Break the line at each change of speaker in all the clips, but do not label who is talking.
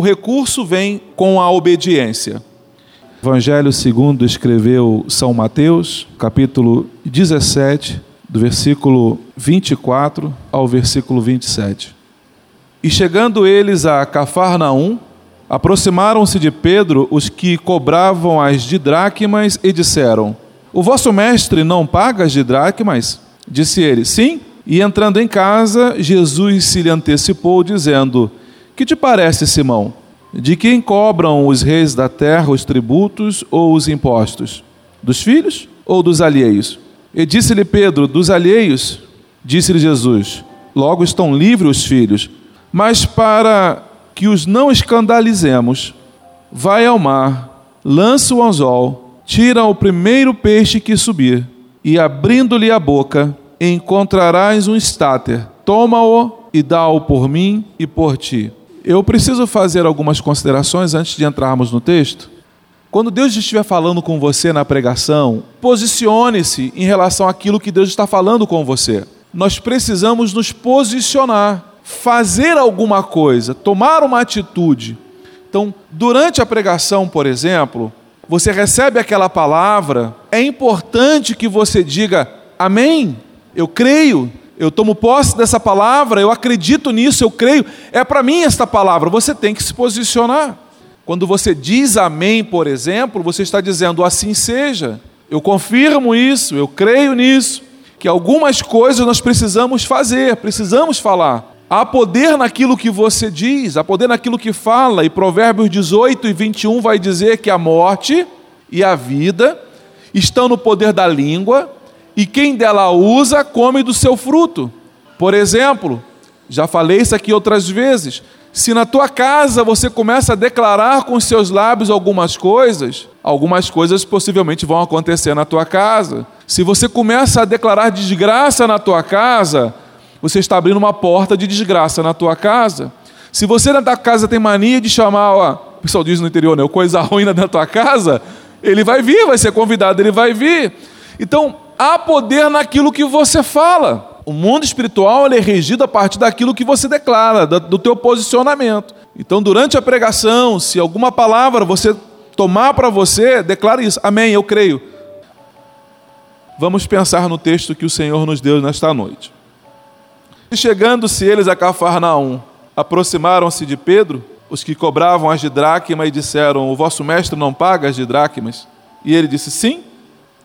o recurso vem com a obediência. Evangelho segundo escreveu São Mateus, capítulo 17, do versículo 24 ao versículo 27. E chegando eles a Cafarnaum, aproximaram-se de Pedro os que cobravam as didracmas e disseram: O vosso mestre não paga as didracmas? Disse ele: Sim. E entrando em casa, Jesus se lhe antecipou, dizendo: Que te parece, Simão? De quem cobram os reis da terra os tributos ou os impostos? Dos filhos ou dos alheios? E disse-lhe Pedro: Dos alheios. Disse-lhe Jesus: Logo estão livres os filhos. Mas para que os não escandalizemos, vai ao mar, lança o anzol, tira o primeiro peixe que subir, e abrindo-lhe a boca, encontrarás um estáter. Toma-o e dá-o por mim e por ti. Eu preciso fazer algumas considerações antes de entrarmos no texto. Quando Deus estiver falando com você na pregação, posicione-se em relação àquilo que Deus está falando com você. Nós precisamos nos posicionar, fazer alguma coisa, tomar uma atitude. Então, durante a pregação, por exemplo, você recebe aquela palavra, é importante que você diga amém, eu creio, eu tomo posse dessa palavra, eu acredito nisso, eu creio, é para mim esta palavra. Você tem que se posicionar. Quando você diz amém, por exemplo, você está dizendo assim seja. Eu confirmo isso, eu creio nisso, que algumas coisas nós precisamos fazer, precisamos falar. Há poder naquilo que você diz, há poder naquilo que fala, e Provérbios 18 e 21 vai dizer que a morte e a vida estão no poder da língua, e quem dela usa, come do seu fruto. Por exemplo, já falei isso aqui outras vezes. Se na tua casa você começa a declarar com seus lábios algumas coisas, algumas coisas possivelmente vão acontecer na tua casa. Se você começa a declarar desgraça na tua casa, você está abrindo uma porta de desgraça na tua casa. Se você na tua casa tem mania de chamar, ó, o pessoal diz no interior, né, coisa ruim na tua casa, ele vai vir, vai ser convidado, ele vai vir. Então, há poder naquilo que você fala. O mundo espiritual é regido a partir daquilo que você declara, do teu posicionamento. Então, durante a pregação, se alguma palavra você tomar para você, declare isso. Amém, eu creio. Vamos pensar no texto que o Senhor nos deu nesta noite. Chegando-se eles a Cafarnaum, aproximaram-se de Pedro, os que cobravam as de dracma, e disseram: O vosso mestre não paga as dracmas? E ele disse: Sim.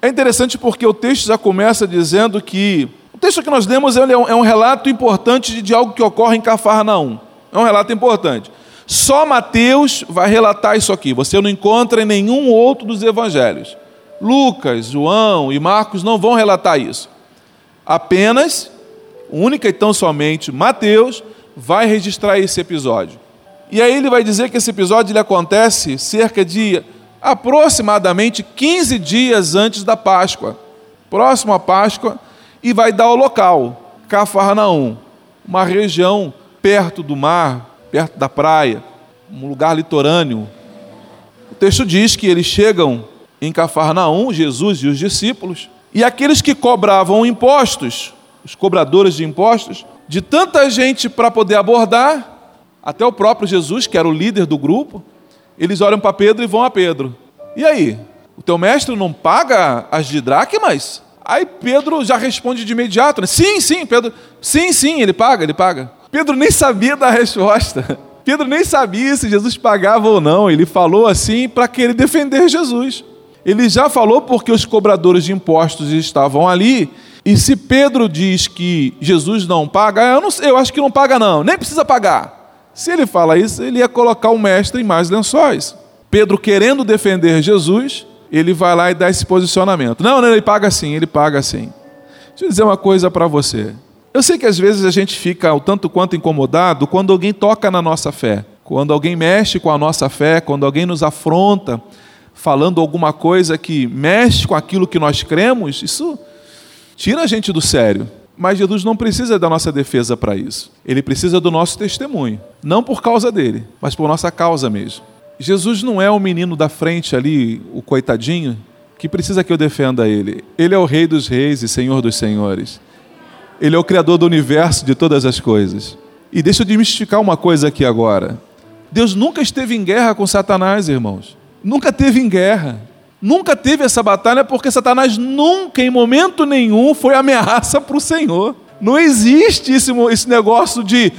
É interessante porque o texto já começa dizendo que. O texto que nós lemos é um, é um relato importante de algo que ocorre em Cafarnaum. É um relato importante. Só Mateus vai relatar isso aqui. Você não encontra em nenhum outro dos evangelhos. Lucas, João e Marcos não vão relatar isso. Apenas, única e tão somente, Mateus vai registrar esse episódio. E aí ele vai dizer que esse episódio ele acontece cerca de aproximadamente 15 dias antes da Páscoa, próximo à Páscoa, e vai dar o local, Cafarnaum, uma região perto do mar, perto da praia, um lugar litorâneo. O texto diz que eles chegam em Cafarnaum, Jesus e os discípulos, e aqueles que cobravam impostos, os cobradores de impostos, de tanta gente para poder abordar, até o próprio Jesus, que era o líder do grupo, eles olham para Pedro e vão a Pedro. E aí? O teu mestre não paga as dracmas? Aí Pedro já responde de imediato, né? Sim, sim, Pedro. Sim, sim, ele paga, ele paga. Pedro nem sabia da resposta. Pedro nem sabia se Jesus pagava ou não. Ele falou assim para querer defender Jesus. Ele já falou porque os cobradores de impostos estavam ali. E se Pedro diz que Jesus não paga, eu, não, eu acho que não paga, não, nem precisa pagar. Se ele fala isso, ele ia colocar o mestre em mais lençóis. Pedro, querendo defender Jesus, ele vai lá e dá esse posicionamento. Não, não, ele paga assim, ele paga assim. Deixa eu dizer uma coisa para você. Eu sei que às vezes a gente fica o tanto quanto incomodado quando alguém toca na nossa fé, quando alguém mexe com a nossa fé, quando alguém nos afronta, falando alguma coisa que mexe com aquilo que nós cremos, isso tira a gente do sério. Mas Jesus não precisa da nossa defesa para isso. Ele precisa do nosso testemunho. Não por causa dele, mas por nossa causa mesmo. Jesus não é o menino da frente ali, o coitadinho, que precisa que eu defenda ele. Ele é o Rei dos Reis e Senhor dos Senhores. Ele é o Criador do universo de todas as coisas. E deixa eu desmistificar uma coisa aqui agora. Deus nunca esteve em guerra com Satanás, irmãos. Nunca teve em guerra. Nunca teve essa batalha porque Satanás nunca, em momento nenhum, foi ameaça para o Senhor. Não existe esse, esse negócio de,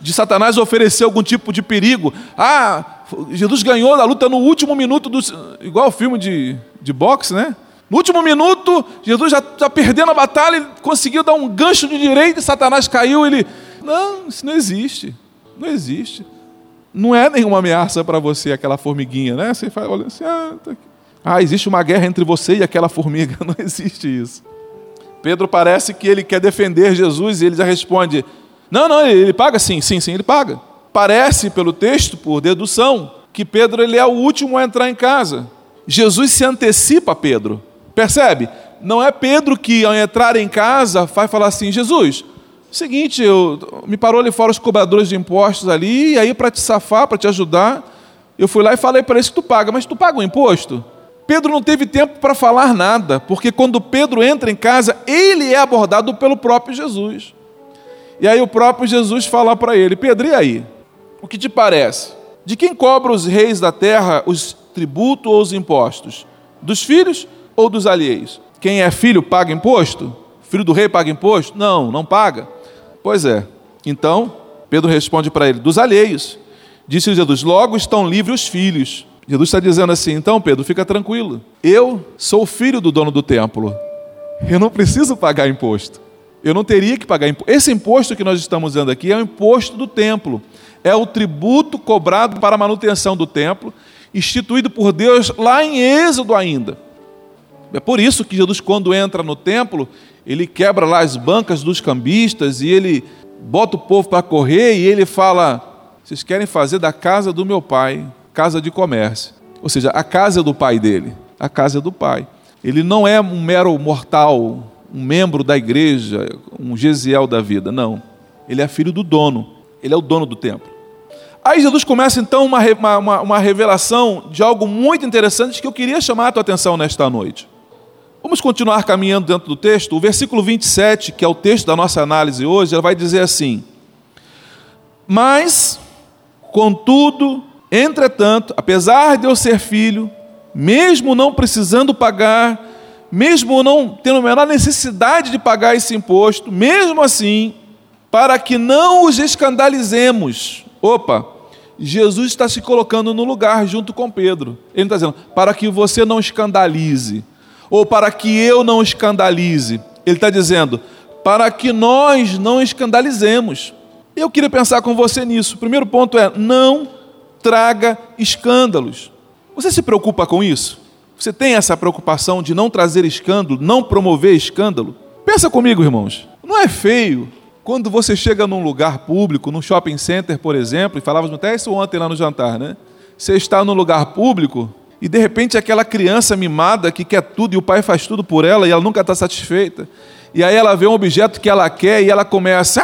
de Satanás oferecer algum tipo de perigo. Ah, Jesus ganhou a luta no último minuto, do, igual o filme de, de boxe, né? No último minuto, Jesus já está perdendo a batalha, conseguiu dar um gancho de direita Satanás caiu. Ele. Não, isso não existe. Não existe. Não é nenhuma ameaça para você aquela formiguinha, né? Você fala, olha assim, ah, tá ah, existe uma guerra entre você e aquela formiga. Não existe isso. Pedro parece que ele quer defender Jesus e ele já responde: Não, não, ele paga sim, sim, sim, ele paga. Parece, pelo texto, por dedução, que Pedro ele é o último a entrar em casa. Jesus se antecipa a Pedro. Percebe? Não é Pedro que, ao entrar em casa, vai falar assim: Jesus, seguinte, eu, me parou ali fora os cobradores de impostos ali, e aí para te safar, para te ajudar, eu fui lá e falei para eles que tu paga, mas tu paga o imposto? Pedro não teve tempo para falar nada, porque quando Pedro entra em casa, ele é abordado pelo próprio Jesus. E aí o próprio Jesus fala para ele: Pedro, e aí? O que te parece? De quem cobra os reis da terra os tributos ou os impostos? Dos filhos ou dos alheios? Quem é filho paga imposto? Filho do rei paga imposto? Não, não paga. Pois é. Então, Pedro responde para ele: dos alheios. Disse Jesus: logo estão livres os filhos. Jesus está dizendo assim: então, Pedro, fica tranquilo. Eu sou filho do dono do templo. Eu não preciso pagar imposto. Eu não teria que pagar imposto. Esse imposto que nós estamos vendo aqui é o imposto do templo. É o tributo cobrado para a manutenção do templo, instituído por Deus lá em Êxodo ainda. É por isso que Jesus, quando entra no templo, ele quebra lá as bancas dos cambistas e ele bota o povo para correr e ele fala: Vocês querem fazer da casa do meu pai casa de comércio. Ou seja, a casa do pai dele, a casa do pai. Ele não é um mero mortal, um membro da igreja, um Gesiel da vida, não. Ele é filho do dono, ele é o dono do templo. Aí Jesus começa então uma, uma, uma revelação de algo muito interessante que eu queria chamar a tua atenção nesta noite. Vamos continuar caminhando dentro do texto. O versículo 27, que é o texto da nossa análise hoje, ela vai dizer assim: Mas, contudo, Entretanto, apesar de eu ser filho, mesmo não precisando pagar, mesmo não tendo a menor necessidade de pagar esse imposto, mesmo assim, para que não os escandalizemos. Opa, Jesus está se colocando no lugar junto com Pedro. Ele está dizendo, para que você não escandalize, ou para que eu não escandalize. Ele está dizendo, para que nós não escandalizemos. Eu queria pensar com você nisso. O primeiro ponto é: não traga escândalos. Você se preocupa com isso? Você tem essa preocupação de não trazer escândalo, não promover escândalo? Pensa comigo, irmãos. Não é feio quando você chega num lugar público, num shopping center, por exemplo, e falávamos até isso ontem lá no jantar, né? Você está num lugar público e de repente aquela criança mimada que quer tudo e o pai faz tudo por ela e ela nunca está satisfeita. E aí ela vê um objeto que ela quer e ela começa.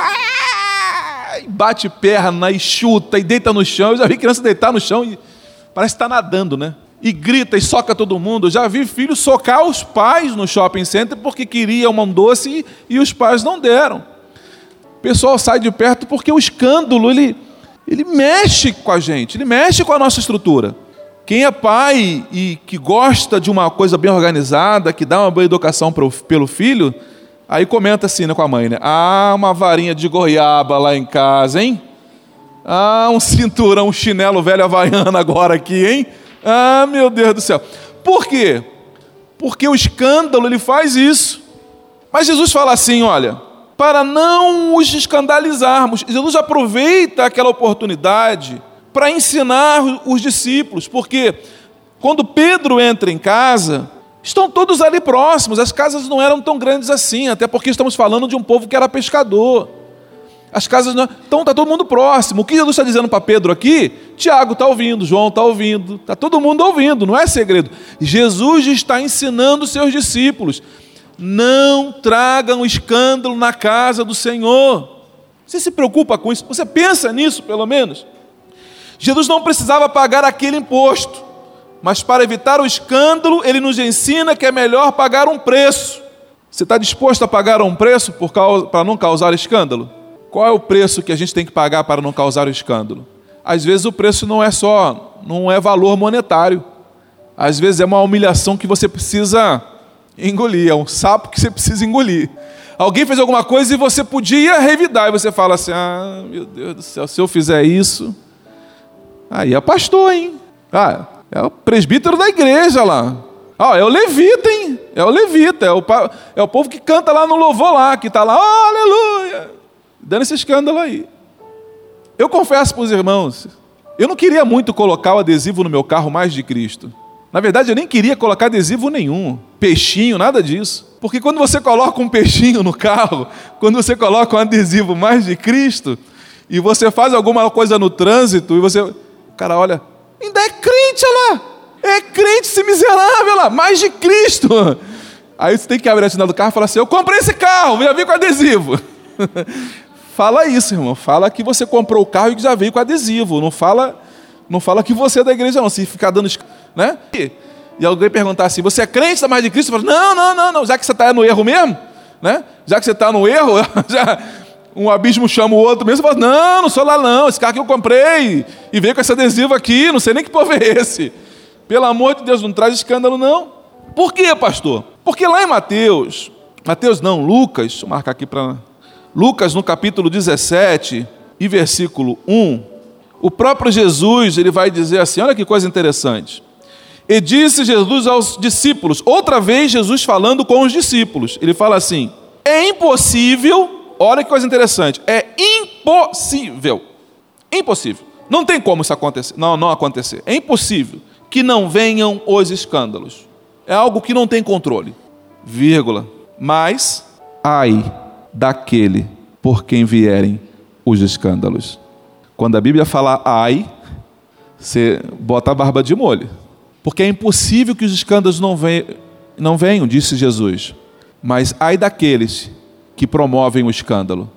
Ah! bate perna e chuta e deita no chão. Eu já vi criança deitar no chão e parece estar tá nadando, né? E grita e soca todo mundo. Eu já vi filho socar os pais no shopping center porque queria uma doce e, e os pais não deram. O pessoal sai de perto porque o escândalo ele, ele mexe com a gente, ele mexe com a nossa estrutura. Quem é pai e que gosta de uma coisa bem organizada, que dá uma boa educação pelo filho, Aí comenta assim né, com a mãe, né? Ah, uma varinha de goiaba lá em casa, hein? Ah, um cinturão, um chinelo velho havaiano agora aqui, hein? Ah, meu Deus do céu. Por quê? Porque o escândalo ele faz isso. Mas Jesus fala assim, olha, para não os escandalizarmos. Jesus aproveita aquela oportunidade para ensinar os discípulos, porque quando Pedro entra em casa, Estão todos ali próximos, as casas não eram tão grandes assim, até porque estamos falando de um povo que era pescador. As casas não. Então está todo mundo próximo. O que Jesus está dizendo para Pedro aqui? Tiago está ouvindo, João está ouvindo, está todo mundo ouvindo, não é segredo. Jesus está ensinando seus discípulos: não tragam escândalo na casa do Senhor. Você se preocupa com isso? Você pensa nisso, pelo menos? Jesus não precisava pagar aquele imposto. Mas para evitar o escândalo, ele nos ensina que é melhor pagar um preço. Você está disposto a pagar um preço causa, para não causar escândalo? Qual é o preço que a gente tem que pagar para não causar o escândalo? às vezes o preço não é só, não é valor monetário. Às vezes é uma humilhação que você precisa engolir, é um sapo que você precisa engolir. Alguém fez alguma coisa e você podia revidar, e você fala assim: ah, meu Deus do céu, se eu fizer isso. Aí é pastor, hein? Ah, é o presbítero da igreja lá. Ah, é o levita, hein? É o levita, é o, é o povo que canta lá no louvor lá, que está lá, oh, aleluia, dando esse escândalo aí. Eu confesso para os irmãos, eu não queria muito colocar o adesivo no meu carro mais de Cristo. Na verdade, eu nem queria colocar adesivo nenhum, peixinho, nada disso. Porque quando você coloca um peixinho no carro, quando você coloca um adesivo mais de Cristo, e você faz alguma coisa no trânsito, e você. Cara olha, ainda é crente lá! É crente esse miserável lá, mais de Cristo! Aí você tem que abrir a janela do carro e falar assim: Eu comprei esse carro, já vi com adesivo. fala isso, irmão. Fala que você comprou o carro e já veio com adesivo. Não fala, não fala que você é da igreja, não. Se ficar dando. Né? E alguém perguntar assim: Você é crente da mais de Cristo? Fala, não, não, não, não. Já que você está no erro mesmo, né? Já que você está no erro, já, um abismo chama o outro mesmo. Você fala: Não, não sou lá não. Esse carro que eu comprei e veio com esse adesivo aqui. Não sei nem que povo é esse. Pelo amor de Deus, não traz escândalo, não. Por quê, pastor? Porque lá em Mateus, Mateus não, Lucas, deixa eu marcar aqui para Lucas no capítulo 17 e versículo 1, o próprio Jesus, ele vai dizer assim, olha que coisa interessante. E disse Jesus aos discípulos, outra vez Jesus falando com os discípulos, ele fala assim: é impossível, olha que coisa interessante, é impossível, impossível, não tem como isso acontecer, não, não acontecer, é impossível que não venham os escândalos, é algo que não tem controle, vírgula, mas ai daquele por quem vierem os escândalos. Quando a Bíblia fala ai, você bota a barba de molho. Porque é impossível que os escândalos não venham, não venham, disse Jesus. Mas ai daqueles que promovem o escândalo.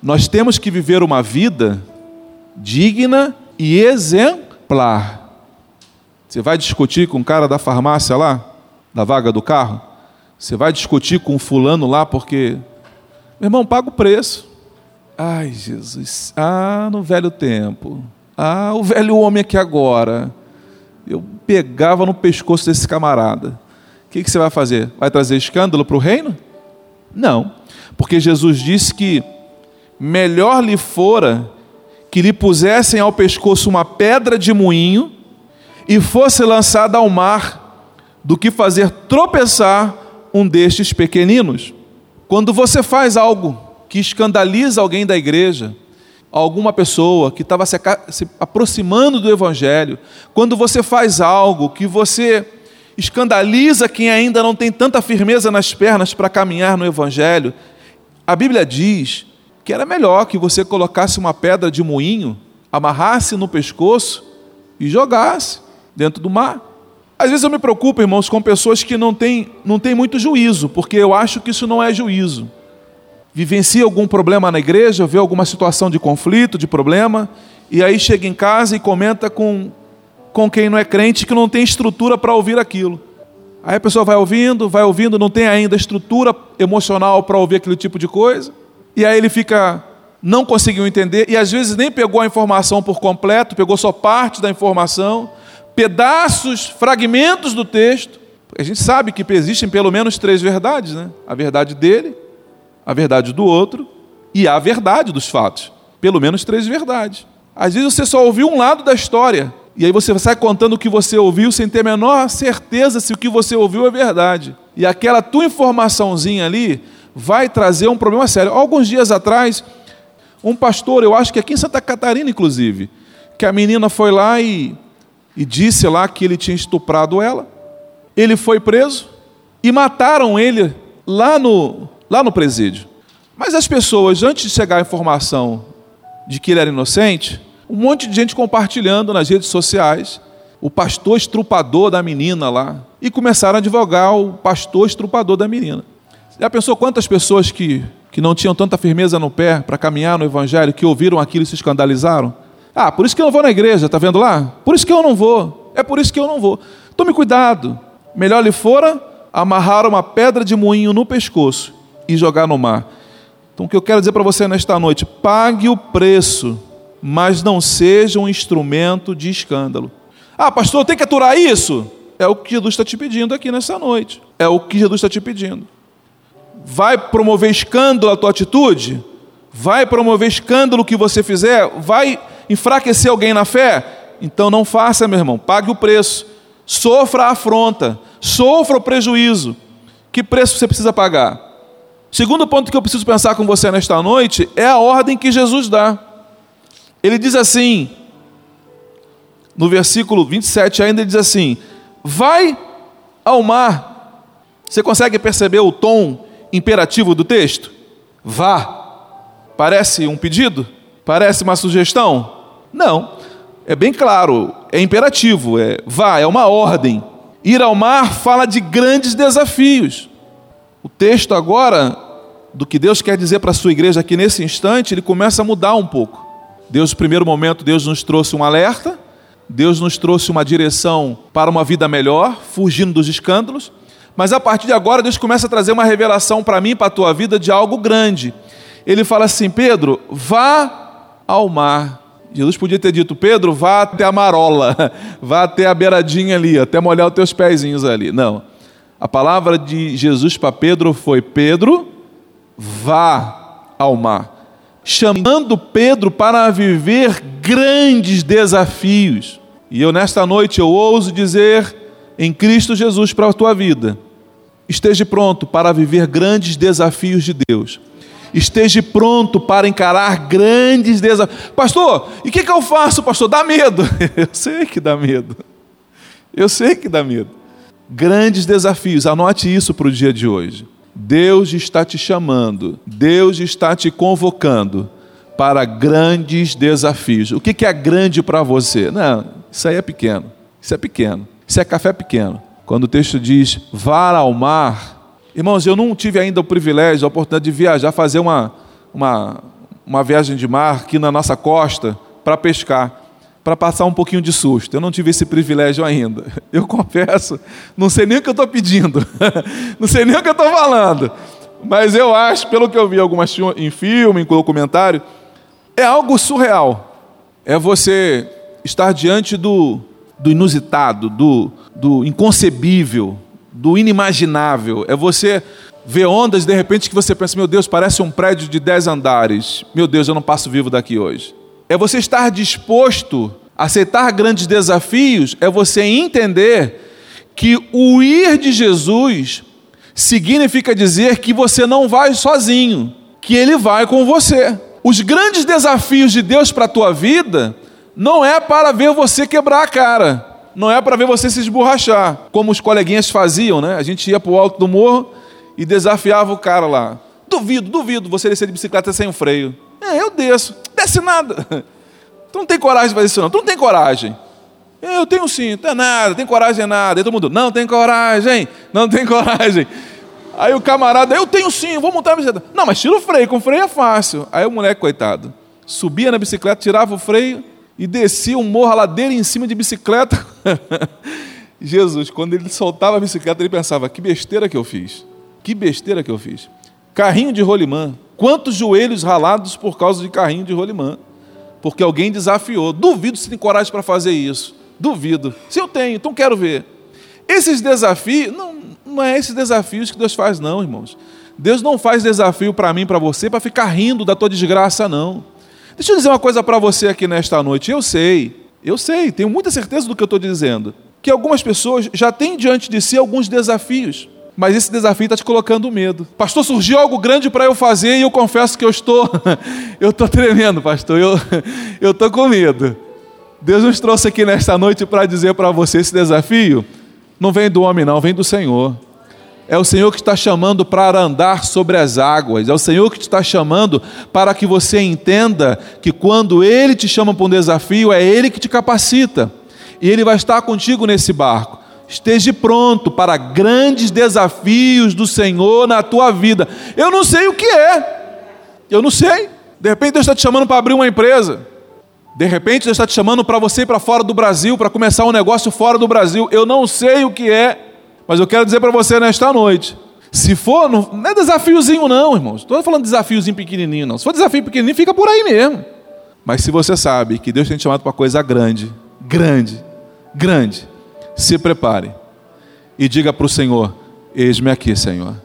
Nós temos que viver uma vida digna e exemplar. Você vai discutir com o cara da farmácia lá, da vaga do carro? Você vai discutir com o fulano lá porque meu irmão, paga o preço. Ai, Jesus. Ah, no velho tempo. Ah, o velho homem aqui agora. Eu pegava no pescoço desse camarada. O que, que você vai fazer? Vai trazer escândalo para o reino? Não. Porque Jesus disse que melhor lhe fora que lhe pusessem ao pescoço uma pedra de moinho e fosse lançada ao mar, do que fazer tropeçar um destes pequeninos. Quando você faz algo que escandaliza alguém da igreja, alguma pessoa que estava se, aproximando do Evangelho, quando você faz algo que você escandaliza quem ainda não tem tanta firmeza nas pernas para caminhar no Evangelho, a Bíblia diz que era melhor que você colocasse uma pedra de moinho, amarrasse no pescoço e jogasse dentro do mar. Às vezes eu me preocupo, irmãos, com pessoas que não têm, não têm muito juízo, porque eu acho que isso não é juízo. Vivencia algum problema na igreja, vê alguma situação de conflito, de problema, e aí chega em casa e comenta com, com quem não é crente que não tem estrutura para ouvir aquilo. Aí a pessoa vai ouvindo, vai ouvindo, não tem ainda estrutura emocional para ouvir aquele tipo de coisa, e aí ele fica, não conseguiu entender, e às vezes nem pegou a informação por completo, pegou só parte da informação, pedaços, fragmentos do texto. A gente sabe que existem pelo menos três verdades, né? A verdade dele, a verdade do outro e a verdade dos fatos. Pelo menos três verdades. Às vezes você só ouviu um lado da história e aí você sai contando o que você ouviu sem ter a menor certeza se o que você ouviu é verdade. E aquela tua informaçãozinha ali vai trazer um problema sério. Alguns dias atrás, um pastor, eu acho que aqui em Santa Catarina, inclusive, que a menina foi lá e e disse lá que ele tinha estuprado ela. Ele foi preso e mataram ele lá no, lá no presídio. Mas as pessoas, antes de chegar a informação de que ele era inocente, um monte de gente compartilhando nas redes sociais o pastor estrupador da menina lá. E começaram a divulgar o pastor estrupador da menina. Já pensou quantas pessoas que, que não tinham tanta firmeza no pé para caminhar no evangelho, que ouviram aquilo e se escandalizaram? Ah, por isso que eu não vou na igreja, tá vendo lá? Por isso que eu não vou. É por isso que eu não vou. Tome cuidado. Melhor lhe fora amarrar uma pedra de moinho no pescoço e jogar no mar. Então o que eu quero dizer para você nesta noite, pague o preço mas não seja um instrumento de escândalo. Ah, pastor, tem que aturar isso? É o que Jesus está te pedindo aqui nessa noite. É o que Jesus está te pedindo. Vai promover escândalo a tua atitude? Vai promover escândalo que você fizer? Vai enfraquecer alguém na fé? Então não faça, meu irmão. Pague o preço. Sofra a afronta. Sofra o prejuízo. Que preço você precisa pagar? Segundo ponto que eu preciso pensar com você nesta noite é a ordem que Jesus dá. Ele diz assim, no versículo 27 ainda, ele diz assim: Vai ao mar. Você consegue perceber o tom imperativo do texto? Vá. Parece um pedido? Parece uma sugestão? Não. É bem claro, é imperativo, é vá, é uma ordem. Ir ao mar fala de grandes desafios. O texto agora, do que Deus quer dizer para a sua igreja aqui nesse instante, ele começa a mudar um pouco. Deus, no primeiro momento, Deus nos trouxe um alerta, Deus nos trouxe uma direção para uma vida melhor, fugindo dos escândalos, mas a partir de agora Deus começa a trazer uma revelação para mim, para a tua vida, de algo grande. Ele fala assim: Pedro, vá ao mar. Jesus podia ter dito, Pedro, vá até a marola, vá até a beiradinha ali, até molhar os teus pezinhos ali. Não. A palavra de Jesus para Pedro foi: Pedro, vá ao mar. Chamando Pedro para viver grandes desafios. E eu, nesta noite, eu ouso dizer em Cristo Jesus para a tua vida: esteja pronto para viver grandes desafios de Deus. Esteja pronto para encarar grandes desafios. Pastor, e o que, que eu faço, pastor? Dá medo. Eu sei que dá medo. Eu sei que dá medo grandes desafios. Anote isso para o dia de hoje. Deus está te chamando, Deus está te convocando para grandes desafios. O que é grande para você? Não, isso aí é pequeno. Isso é pequeno. Isso é café pequeno. Quando o texto diz vá ao mar, irmãos, eu não tive ainda o privilégio, a oportunidade de viajar, fazer uma, uma, uma viagem de mar aqui na nossa costa para pescar para passar um pouquinho de susto. Eu não tive esse privilégio ainda. Eu confesso, não sei nem o que eu estou pedindo, não sei nem o que eu estou falando. Mas eu acho, pelo que eu vi algumas em filme, em documentário, é algo surreal. É você estar diante do, do inusitado, do, do inconcebível, do inimaginável. É você ver ondas de repente que você pensa, meu Deus, parece um prédio de dez andares. Meu Deus, eu não passo vivo daqui hoje. É você estar disposto a aceitar grandes desafios, é você entender que o ir de Jesus significa dizer que você não vai sozinho, que ele vai com você. Os grandes desafios de Deus para a tua vida não é para ver você quebrar a cara, não é para ver você se esborrachar, como os coleguinhas faziam, né? A gente ia para o alto do morro e desafiava o cara lá. Duvido, duvido você descer de bicicleta sem freio. É, eu desço. Desce nada. Tu não tem coragem de fazer isso, não. Tu não tem coragem. Eu tenho sim, não é nada, tem coragem é nada. E todo mundo, não tem coragem, não tem coragem. Aí o camarada, eu tenho sim, vou montar a bicicleta. Não, mas tira o freio, com freio é fácil. Aí o moleque, coitado, subia na bicicleta, tirava o freio e descia um morro, a ladeira em cima de bicicleta. Jesus, quando ele soltava a bicicleta, ele pensava: que besteira que eu fiz. Que besteira que eu fiz. Carrinho de rolimã. Quantos joelhos ralados por causa de carrinho de rolimã? Porque alguém desafiou. Duvido se tem coragem para fazer isso. Duvido. Se eu tenho, então quero ver. Esses desafios, não, não é esses desafios que Deus faz, não, irmãos. Deus não faz desafio para mim, para você, para ficar rindo da tua desgraça, não. Deixa eu dizer uma coisa para você aqui nesta noite. Eu sei, eu sei, tenho muita certeza do que eu estou dizendo. Que algumas pessoas já têm diante de si alguns desafios mas esse desafio está te colocando medo. Pastor, surgiu algo grande para eu fazer e eu confesso que eu estou, eu estou tremendo, pastor, eu, eu estou com medo. Deus nos trouxe aqui nesta noite para dizer para você esse desafio não vem do homem, não, vem do Senhor. É o Senhor que está chamando para andar sobre as águas. É o Senhor que está chamando para que você entenda que quando Ele te chama para um desafio, é Ele que te capacita. E Ele vai estar contigo nesse barco. Esteja pronto para grandes desafios do Senhor na tua vida. Eu não sei o que é. Eu não sei. De repente Deus está te chamando para abrir uma empresa. De repente Deus está te chamando para você ir para fora do Brasil, para começar um negócio fora do Brasil. Eu não sei o que é, mas eu quero dizer para você nesta noite. Se for, não, é desafiozinho não, irmãos. Estou falando de desafiozinho pequenininho, não. Se for desafio pequenininho, fica por aí mesmo. Mas se você sabe que Deus tem te chamado para coisa grande, grande, grande, se prepare e diga para o Senhor: Eis-me aqui, Senhor.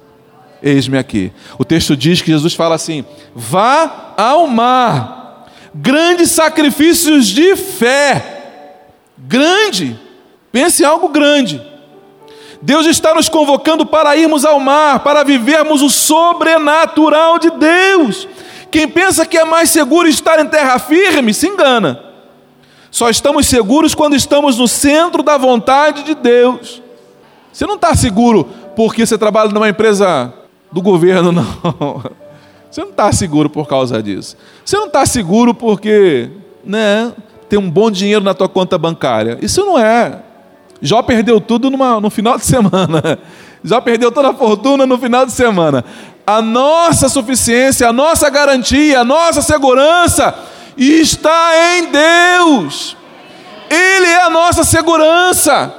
Eis-me aqui. O texto diz que Jesus fala assim: vá ao mar, grandes sacrifícios de fé. Grande, pense algo grande. Deus está nos convocando para irmos ao mar, para vivermos o sobrenatural de Deus. Quem pensa que é mais seguro estar em terra firme, se engana. Só estamos seguros quando estamos no centro da vontade de Deus. Você não está seguro porque você trabalha numa empresa do governo, não. Você não está seguro por causa disso. Você não está seguro porque né, tem um bom dinheiro na tua conta bancária. Isso não é. Jó perdeu tudo numa, no final de semana. Jó perdeu toda a fortuna no final de semana a nossa suficiência, a nossa garantia, a nossa segurança está em Deus. Ele é a nossa segurança.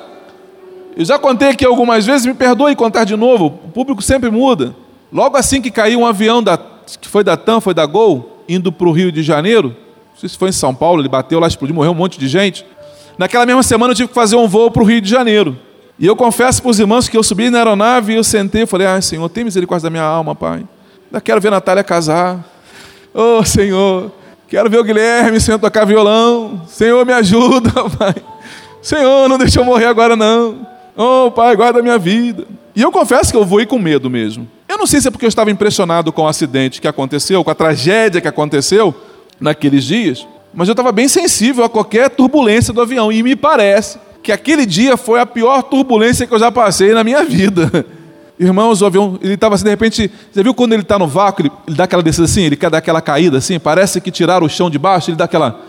Eu já contei aqui algumas vezes, me perdoe contar de novo, o público sempre muda. Logo assim que caiu um avião da, que foi da TAM, foi da Gol, indo para o Rio de Janeiro, não sei se foi em São Paulo, ele bateu lá, explodiu, morreu um monte de gente. Naquela mesma semana eu tive que fazer um voo para o Rio de Janeiro. E eu confesso para os irmãos que eu subi na aeronave e eu sentei e falei, ai Senhor, tem misericórdia da minha alma, Pai. Ainda quero ver a Natália casar. Oh Senhor, quero ver o Guilherme sendo tocar violão. Senhor, me ajuda, Pai. Senhor, não deixa eu morrer agora não. Oh Pai, guarda a minha vida. E eu confesso que eu vou ir com medo mesmo. Eu não sei se é porque eu estava impressionado com o acidente que aconteceu, com a tragédia que aconteceu naqueles dias, mas eu estava bem sensível a qualquer turbulência do avião. E me parece que aquele dia foi a pior turbulência que eu já passei na minha vida. Irmãos, o avião, ele estava assim, de repente, você viu quando ele está no vácuo, ele, ele, dá aquela descida assim, ele quer dar aquela caída assim, parece que tiraram o chão de baixo, ele dá aquela.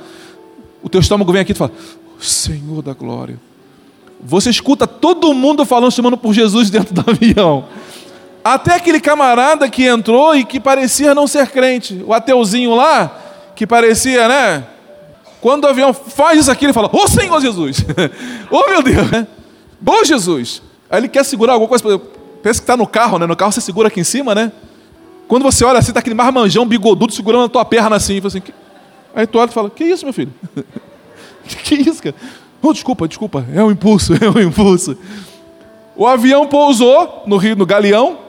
O teu estômago vem aqui e fala, Senhor da glória. Você escuta todo mundo falando, chamando por Jesus dentro do avião. Até aquele camarada que entrou e que parecia não ser crente, o ateuzinho lá, que parecia, né? Quando o avião faz isso aqui, ele fala: Ô oh, Senhor Jesus! Ô oh, meu Deus! Ô oh, Jesus! Aí ele quer segurar alguma coisa. Pensa que está no carro, né? No carro você segura aqui em cima, né? Quando você olha assim, está aquele marmanjão bigodudo segurando a tua perna assim. Assim Aí tu olha e fala: Que isso, meu filho? que isso, cara? Oh, desculpa, desculpa. É um impulso, é um impulso. O avião pousou no Rio, no Galeão.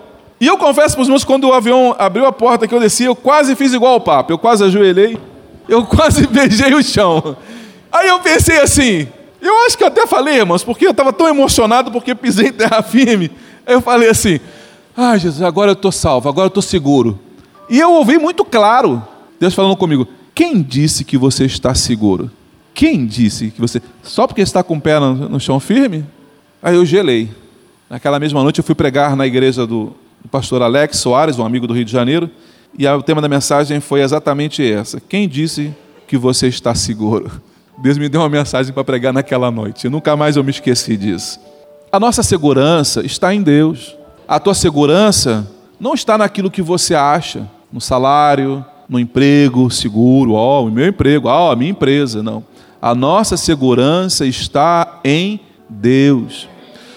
E eu confesso para os meus, quando o avião abriu a porta que eu desci, eu quase fiz igual o papo. Eu quase ajoelhei eu quase beijei o chão. Aí eu pensei assim, eu acho que eu até falei, irmãos, porque eu estava tão emocionado porque pisei em terra firme. Eu falei assim: ai, ah, Jesus, agora eu estou salvo, agora eu estou seguro. E eu ouvi muito claro Deus falando comigo: quem disse que você está seguro? Quem disse que você. Só porque está com o pé no, no chão firme? Aí eu gelei. Naquela mesma noite eu fui pregar na igreja do, do pastor Alex Soares, um amigo do Rio de Janeiro. E o tema da mensagem foi exatamente essa: Quem disse que você está seguro? Deus me deu uma mensagem para pregar naquela noite. nunca mais eu me esqueci disso. A nossa segurança está em Deus. A tua segurança não está naquilo que você acha, no salário, no emprego seguro, ó, oh, o meu emprego, ó, oh, a minha empresa, não. A nossa segurança está em Deus.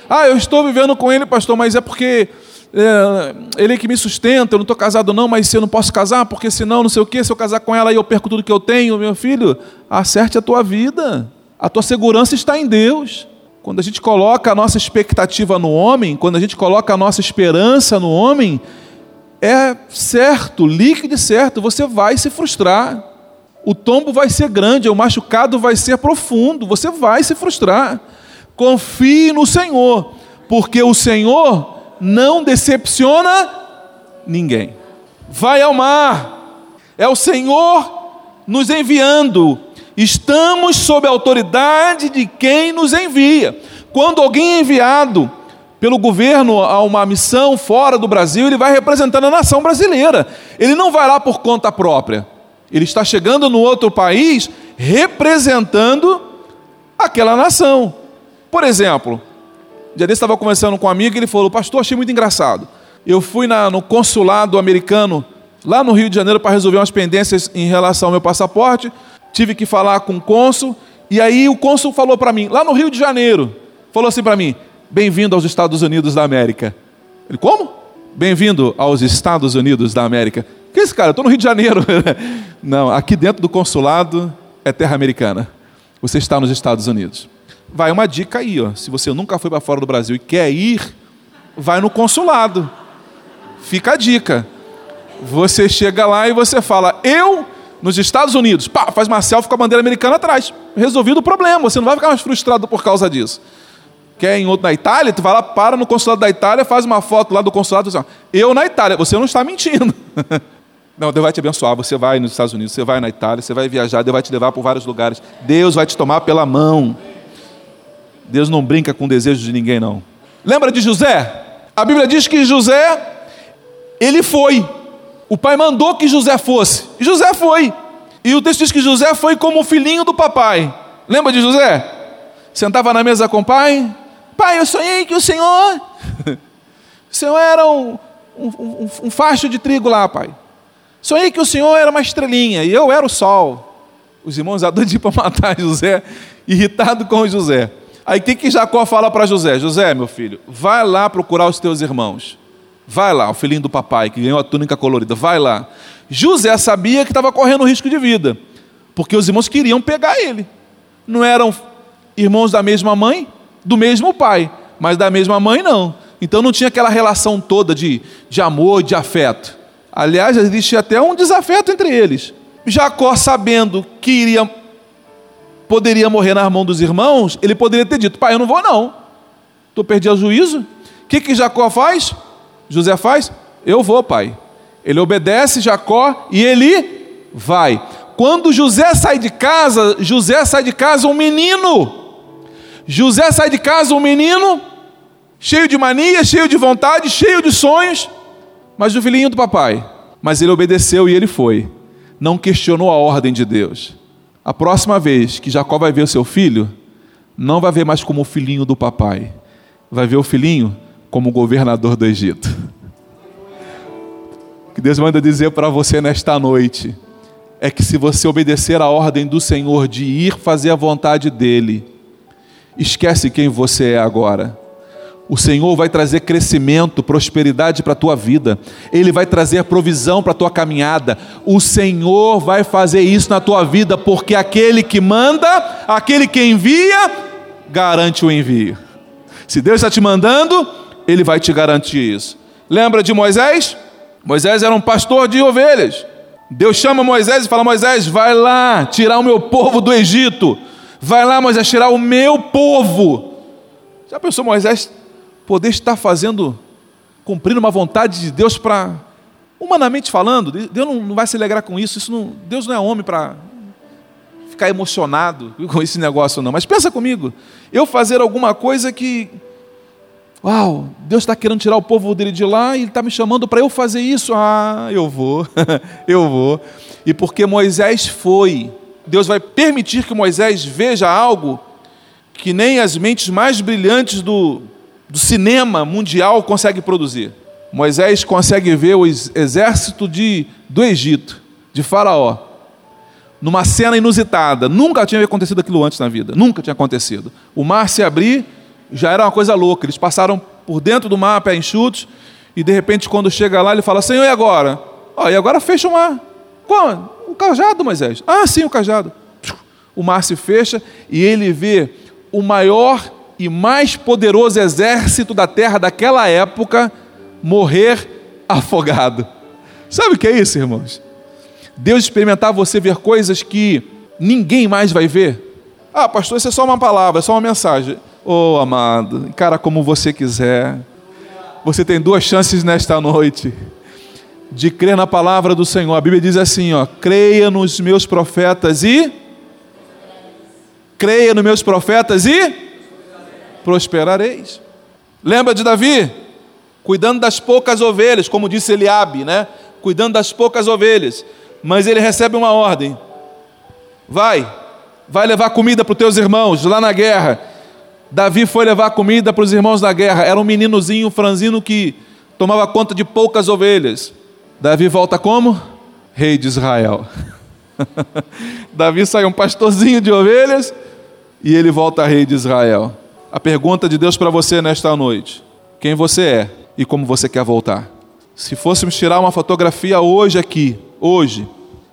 Ah, eu estou vivendo com ele, pastor, mas é porque é, ele é que me sustenta, eu não estou casado não, mas se eu não posso casar, porque senão não sei o que, se eu casar com ela aí eu perco tudo que eu tenho, meu filho, acerte a tua vida, a tua segurança está em Deus. Quando a gente coloca a nossa expectativa no homem, quando a gente coloca a nossa esperança no homem, é certo, líquido e certo, você vai se frustrar. O tombo vai ser grande, o machucado vai ser profundo, você vai se frustrar. Confie no Senhor, porque o Senhor não decepciona ninguém. Vai ao mar, é o Senhor nos enviando. Estamos sob a autoridade de quem nos envia. Quando alguém é enviado pelo governo a uma missão fora do Brasil, ele vai representando a nação brasileira. Ele não vai lá por conta própria. Ele está chegando no outro país representando aquela nação. Por exemplo, dia desse estava conversando com um amigo e ele falou: Pastor, achei muito engraçado. Eu fui na, no consulado americano, lá no Rio de Janeiro, para resolver umas pendências em relação ao meu passaporte. Tive que falar com o cônsul. E aí o cônsul falou para mim, lá no Rio de Janeiro, falou assim para mim: Bem-vindo aos Estados Unidos da América. Ele, como? Bem-vindo aos Estados Unidos da América. Que esse cara? Eu estou no Rio de Janeiro. Não, aqui dentro do consulado é terra americana. Você está nos Estados Unidos. Vai uma dica aí, ó. Se você nunca foi para fora do Brasil e quer ir, vai no consulado. Fica a dica. Você chega lá e você fala: "Eu nos Estados Unidos". Pá, faz uma selfie com a bandeira americana atrás. Resolvido o problema. Você não vai ficar mais frustrado por causa disso. Quer em outro na Itália, tu vai lá, para no consulado da Itália, faz uma foto lá do consulado diz, eu na Itália, você não está mentindo. Não, Deus vai te abençoar. Você vai nos Estados Unidos, você vai na Itália, você vai viajar, Deus vai te levar por vários lugares. Deus vai te tomar pela mão. Deus não brinca com desejos de ninguém, não. Lembra de José? A Bíblia diz que José, ele foi. O pai mandou que José fosse. E José foi. E o texto diz que José foi como o filhinho do papai. Lembra de José? Sentava na mesa com o pai. Pai, eu sonhei que o Senhor. o Senhor era um, um, um, um facho de trigo lá, pai. Sonhei que o Senhor era uma estrelinha e eu era o sol. Os irmãos doidinhos para matar José, irritado com José. Aí o que, que Jacó fala para José? José, meu filho, vai lá procurar os teus irmãos. Vai lá, o filhinho do papai que ganhou a túnica colorida, vai lá. José sabia que estava correndo risco de vida, porque os irmãos queriam pegar ele. Não eram irmãos da mesma mãe, do mesmo pai, mas da mesma mãe não. Então não tinha aquela relação toda de, de amor, de afeto. Aliás, existia até um desafeto entre eles. Jacó, sabendo que iria, poderia morrer na mão dos irmãos, ele poderia ter dito: Pai, eu não vou, não. Estou perdido o juízo. O que, que Jacó faz? José faz? Eu vou, pai. Ele obedece Jacó e ele vai. Quando José sai de casa, José sai de casa um menino. José sai de casa um menino, cheio de mania, cheio de vontade, cheio de sonhos mas o filhinho do papai. Mas ele obedeceu e ele foi. Não questionou a ordem de Deus. A próxima vez que Jacó vai ver o seu filho, não vai ver mais como o filhinho do papai. Vai ver o filhinho como o governador do Egito. Que Deus manda dizer para você nesta noite é que se você obedecer a ordem do Senhor de ir fazer a vontade dele, esquece quem você é agora o Senhor vai trazer crescimento, prosperidade para a tua vida. Ele vai trazer provisão para a tua caminhada. O Senhor vai fazer isso na tua vida, porque aquele que manda, aquele que envia, garante o envio. Se Deus está te mandando, Ele vai te garantir isso. Lembra de Moisés? Moisés era um pastor de ovelhas. Deus chama Moisés e fala: Moisés, vai lá tirar o meu povo do Egito. Vai lá, Moisés, tirar o meu povo. Já pensou Moisés poder estar fazendo, cumprindo uma vontade de Deus para, humanamente falando, Deus não, vai se alegrar com isso, isso não, Deus não é homem para ficar emocionado com esse negócio, não. Mas pensa comigo, eu fazer alguma coisa que, uau, Deus está querendo tirar o povo dele de lá e ele está me chamando para eu fazer isso, ah, eu vou, eu vou. E porque Moisés foi, Deus vai permitir que Moisés veja algo que nem as mentes mais brilhantes do do cinema mundial consegue produzir. Moisés consegue ver o exército de, do Egito, de Faraó, numa cena inusitada. Nunca tinha acontecido aquilo antes na vida, nunca tinha acontecido. O mar se abrir já era uma coisa louca. Eles passaram por dentro do mar, pé enxutos, e de repente, quando chega lá, ele fala: Senhor, e agora? Oh, e agora fecha o mar. Como? O cajado, Moisés. Ah, sim, o cajado. O mar se fecha e ele vê o maior e mais poderoso exército da terra daquela época morrer afogado. Sabe o que é isso, irmãos? Deus experimentar você ver coisas que ninguém mais vai ver. Ah, pastor, isso é só uma palavra, é só uma mensagem. Oh, amado, encara como você quiser. Você tem duas chances nesta noite de crer na palavra do Senhor. A Bíblia diz assim, ó: "Creia nos meus profetas e creia nos meus profetas e prosperareis. Lembra de Davi? Cuidando das poucas ovelhas, como disse Eliabe, né? Cuidando das poucas ovelhas. Mas ele recebe uma ordem: vai, vai levar comida para os teus irmãos lá na guerra. Davi foi levar comida para os irmãos da guerra. Era um meninozinho franzino que tomava conta de poucas ovelhas. Davi volta como? Rei de Israel. Davi sai um pastorzinho de ovelhas e ele volta rei de Israel. A pergunta de Deus para você nesta noite: quem você é e como você quer voltar? Se fôssemos tirar uma fotografia hoje aqui, hoje,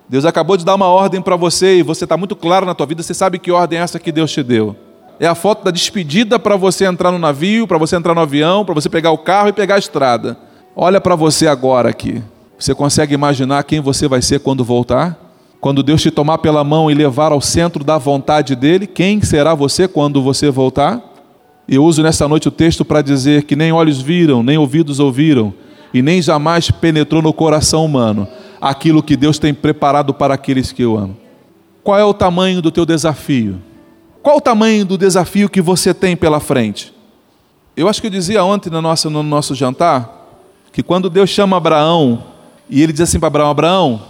Deus acabou de dar uma ordem para você e você está muito claro na tua vida, você sabe que ordem é essa que Deus te deu. É a foto da despedida para você entrar no navio, para você entrar no avião, para você pegar o carro e pegar a estrada. Olha para você agora aqui. Você consegue imaginar quem você vai ser quando voltar? Quando Deus te tomar pela mão e levar ao centro da vontade dele, quem será você quando você voltar? Eu uso nessa noite o texto para dizer que nem olhos viram, nem ouvidos ouviram, e nem jamais penetrou no coração humano aquilo que Deus tem preparado para aqueles que o amam. Qual é o tamanho do teu desafio? Qual o tamanho do desafio que você tem pela frente? Eu acho que eu dizia ontem no nosso, no nosso jantar que quando Deus chama Abraão e ele diz assim para Abraão: Abraão,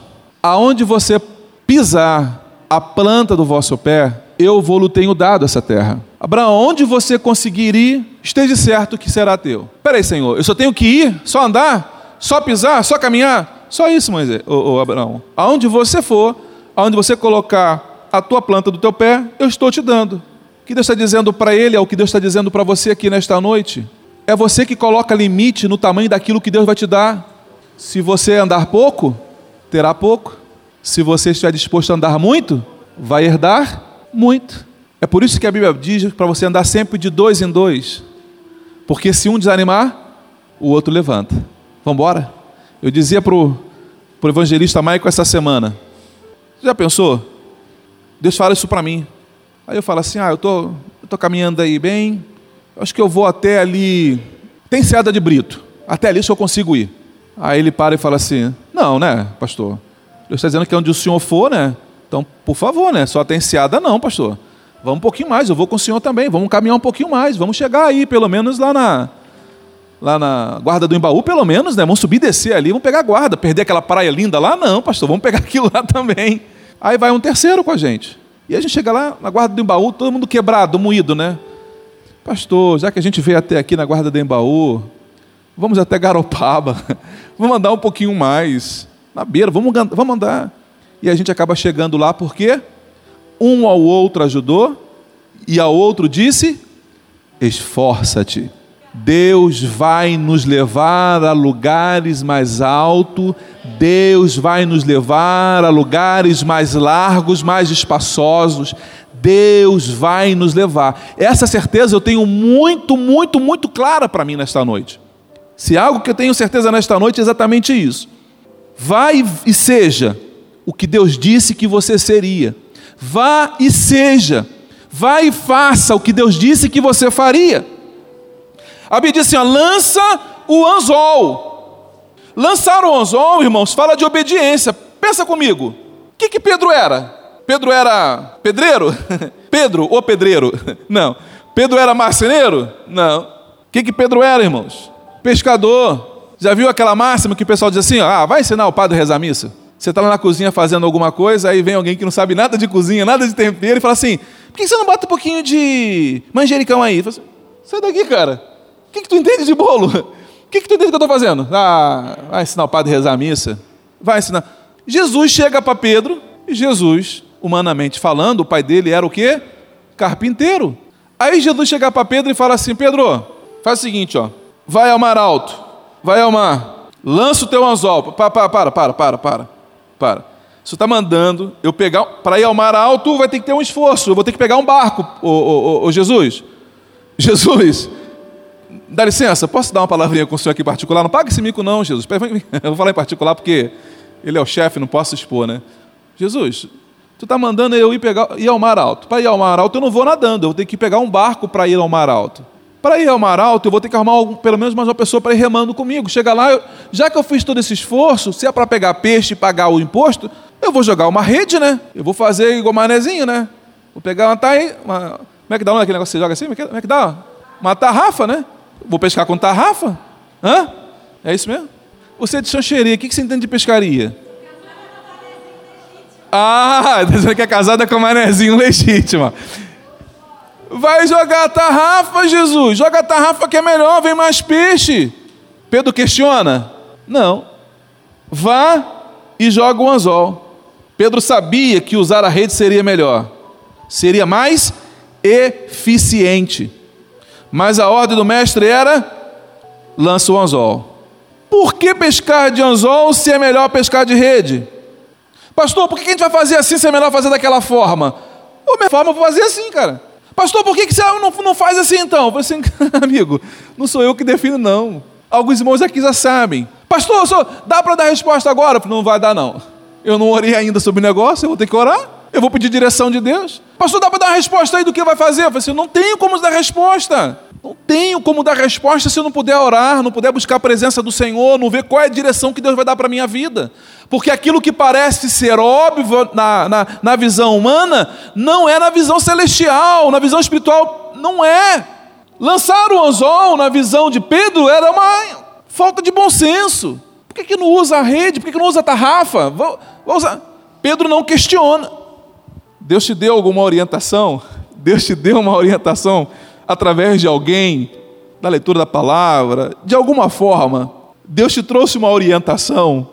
aonde você pisar a planta do vosso pé, eu vou lhe tenho dado essa terra. Abraão, onde você conseguir ir, esteja certo que será teu. Peraí, Senhor, eu só tenho que ir, só andar, só pisar, só caminhar? Só isso, Moisés, ô, ô Abraão. Aonde você for, aonde você colocar a tua planta do teu pé, eu estou te dando. O que Deus está dizendo para ele é o que Deus está dizendo para você aqui nesta noite. É você que coloca limite no tamanho daquilo que Deus vai te dar. Se você andar pouco, terá pouco. Se você estiver disposto a andar muito, vai herdar muito. É por isso que a Bíblia diz para você andar sempre de dois em dois. Porque se um desanimar, o outro levanta. Vamos embora? Eu dizia para o evangelista Maico essa semana: Já pensou? Deus fala isso para mim. Aí eu falo assim: Ah, eu tô, tô caminhando aí bem. Acho que eu vou até ali. Tem Seada de Brito. Até ali se eu consigo ir. Aí ele para e fala assim: Não, né, pastor? Deus está dizendo que é onde o senhor for, né? Então, por favor, né? Só tem Seada, não, pastor. Vamos um pouquinho mais, eu vou com o senhor também. Vamos caminhar um pouquinho mais. Vamos chegar aí, pelo menos lá na, lá na guarda do Embaú, pelo menos, né? Vamos subir e descer ali, vamos pegar a guarda. Perder aquela praia linda lá? Não, pastor, vamos pegar aquilo lá também. Aí vai um terceiro com a gente. E a gente chega lá na guarda do Embaú, todo mundo quebrado, moído, né? Pastor, já que a gente veio até aqui na guarda do Embaú, vamos até Garopaba, vamos andar um pouquinho mais, na beira, vamos, vamos andar. E a gente acaba chegando lá porque um ao outro ajudou e ao outro disse: esforça-te. Deus vai nos levar a lugares mais altos, Deus vai nos levar a lugares mais largos, mais espaçosos. Deus vai nos levar. Essa certeza eu tenho muito, muito, muito clara para mim nesta noite. Se algo que eu tenho certeza nesta noite é exatamente isso. Vai e seja o que Deus disse que você seria. Vá e seja. Vá e faça o que Deus disse que você faria. A Bíblia diz assim: ó, lança o anzol. Lançar o anzol, irmãos, fala de obediência. Pensa comigo. O que, que Pedro era? Pedro era pedreiro? Pedro, o pedreiro? Não. Pedro era marceneiro? Não. O que, que Pedro era, irmãos? Pescador. Já viu aquela máxima que o pessoal diz assim: ah, vai ensinar o padre a rezar missa? Você está lá na cozinha fazendo alguma coisa, aí vem alguém que não sabe nada de cozinha, nada de tempero, e fala assim: por que você não bota um pouquinho de manjericão aí? Assim, Sai daqui, cara. O que, que tu entende de bolo? O que, que tu entende que eu estou fazendo? Ah, vai ensinar o padre a rezar a missa? Vai ensinar. Jesus chega para Pedro, e Jesus, humanamente falando, o pai dele era o quê? Carpinteiro. Aí Jesus chega para Pedro e fala assim: Pedro, faz o seguinte, ó. Vai ao mar alto, vai ao mar, lança o teu anzol. Para, para, para, para, para, para. para. Você está mandando eu pegar. Para ir ao mar alto vai ter que ter um esforço. Eu vou ter que pegar um barco, ô, ô, ô, Jesus. Jesus, dá licença, posso dar uma palavrinha com o senhor aqui particular? Não paga esse mico, não, Jesus. Eu vou falar em particular porque ele é o chefe, não posso expor, né? Jesus, tu está mandando eu ir, pegar, ir ao mar alto. Para ir ao mar alto eu não vou nadando, eu vou ter que pegar um barco para ir ao mar alto. Para ir ao mar alto, eu vou ter que arrumar algum, pelo menos mais uma pessoa para ir remando comigo. Chega lá, eu, já que eu fiz todo esse esforço, se é para pegar peixe e pagar o imposto, eu vou jogar uma rede, né? Eu vou fazer igual manezinho, né? Vou pegar uma, taí, uma como é que dá um aquele negócio que você joga assim? Como é que, é que dá? Uma tarrafa, né? Vou pescar com tarrafa? Hã? É isso mesmo? Você é de Xanxerê, o que você entende de pescaria? Ah, dizendo que é casada com manezinho legítima. Vai jogar a tarrafa, Jesus. Joga a tarrafa que é melhor, vem mais peixe. Pedro questiona? Não. Vá e joga o anzol. Pedro sabia que usar a rede seria melhor, seria mais eficiente. Mas a ordem do mestre era: lança o anzol. Por que pescar de anzol se é melhor pescar de rede? Pastor, por que a gente vai fazer assim se é melhor fazer daquela forma? A minha forma vou fazer assim, cara. Pastor, por que, você não, não faz assim então? Eu falei assim, amigo, não sou eu que defino, não. Alguns irmãos aqui já sabem. Pastor, dá para dar resposta agora? Falei, não vai dar, não. Eu não orei ainda sobre o negócio, eu vou ter que orar. Eu vou pedir direção de Deus. Pastor, dá para dar uma resposta aí do que vai fazer? Eu falei assim, não tenho como dar resposta. Não tenho como dar resposta se eu não puder orar, não puder buscar a presença do Senhor, não ver qual é a direção que Deus vai dar para a minha vida. Porque aquilo que parece ser óbvio na, na, na visão humana, não é na visão celestial, na visão espiritual, não é. Lançar o anzol na visão de Pedro era uma falta de bom senso. Por que, que não usa a rede? Por que, que não usa a tarrafa? Vou, vou. Pedro não questiona. Deus te deu alguma orientação? Deus te deu uma orientação através de alguém, da leitura da palavra, de alguma forma. Deus te trouxe uma orientação.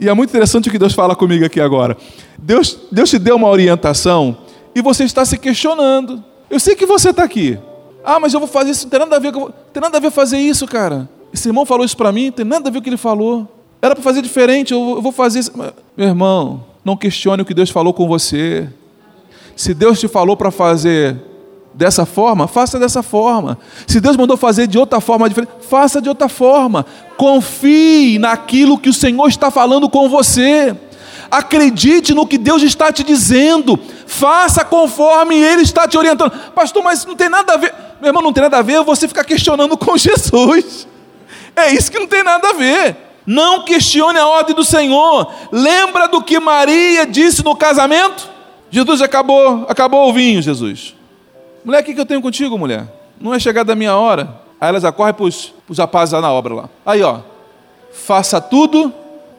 E é muito interessante o que Deus fala comigo aqui agora. Deus, Deus te deu uma orientação e você está se questionando. Eu sei que você está aqui. Ah, mas eu vou fazer isso, não tem nada a ver, tem nada a ver fazer isso, cara. Esse irmão falou isso para mim, não tem nada a ver o que ele falou. Era para fazer diferente, eu vou fazer isso. Meu irmão, não questione o que Deus falou com você. Se Deus te falou para fazer dessa forma, faça dessa forma. Se Deus mandou fazer de outra forma diferente, faça de outra forma. Confie naquilo que o Senhor está falando com você. Acredite no que Deus está te dizendo. Faça conforme Ele está te orientando. Pastor, mas não tem nada a ver. Meu irmão, não tem nada a ver você ficar questionando com Jesus. É isso que não tem nada a ver. Não questione a ordem do Senhor. Lembra do que Maria disse no casamento? Jesus acabou, acabou o vinho, Jesus. Mulher, o que, eu tenho contigo, mulher? Não é chegada a minha hora. Aí ela já corre para os rapazes lá na obra lá. Aí, ó. Faça tudo,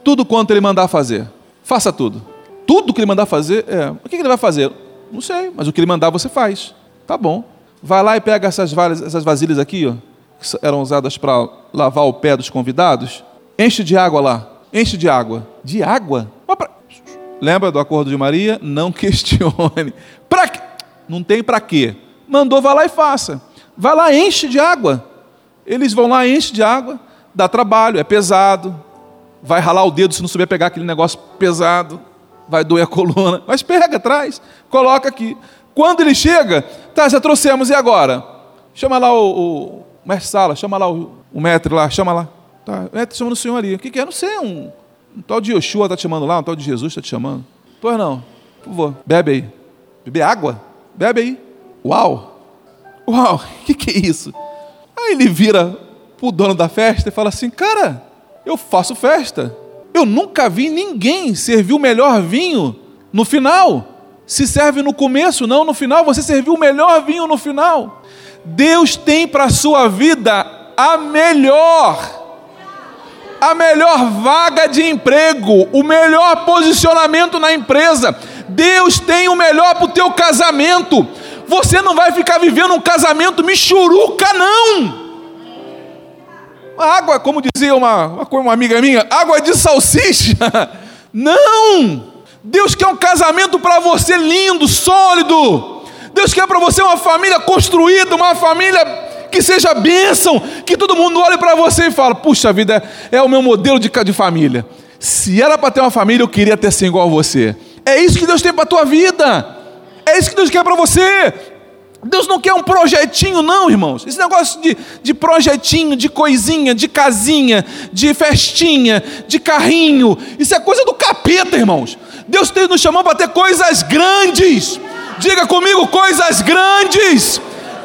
tudo quanto ele mandar fazer. Faça tudo. Tudo que ele mandar fazer, é. O que, que ele vai fazer? Não sei, mas o que ele mandar você faz. Tá bom. Vai lá e pega essas, essas vasilhas aqui, ó, que eram usadas para lavar o pé dos convidados. Enche de água lá. Enche de água. De água? Lembra do acordo de Maria? Não questione. Para quê? Não tem para quê mandou, vá lá e faça. Vai lá, enche de água. Eles vão lá, enche de água, dá trabalho, é pesado. Vai ralar o dedo se não souber pegar aquele negócio pesado. Vai doer a coluna. Mas pega, traz, coloca aqui. Quando ele chega, tá, já trouxemos, e agora? Chama lá o, o mestre Sala, chama lá o, o mestre lá, chama lá. Tá, o mestre chamando o senhor ali. O que, que é? Não sei, um, um tal de Yoshua está te chamando lá, um tal de Jesus está te chamando. Pois não, por favor, bebe aí. Beber água? Bebe aí. Uau! Uau, o que, que é isso? Aí ele vira o dono da festa e fala assim: Cara, eu faço festa. Eu nunca vi ninguém servir o melhor vinho no final. Se serve no começo, não no final. Você serviu o melhor vinho no final. Deus tem para a sua vida a melhor a melhor vaga de emprego, o melhor posicionamento na empresa. Deus tem o melhor para o teu casamento. Você não vai ficar vivendo um casamento michuruca, não. Água, como dizia uma, uma amiga minha, água de salsicha. Não! Deus quer um casamento para você lindo, sólido. Deus quer para você uma família construída, uma família que seja bênção, que todo mundo olhe para você e fale: puxa vida, é o meu modelo de, de família. Se era para ter uma família, eu queria ter assim igual a você. É isso que Deus tem para a tua vida. É isso que Deus quer para você. Deus não quer um projetinho, não, irmãos. Esse negócio de, de projetinho, de coisinha, de casinha, de festinha, de carrinho, isso é coisa do capeta, irmãos. Deus nos chamou para ter coisas grandes. Diga comigo, coisas grandes.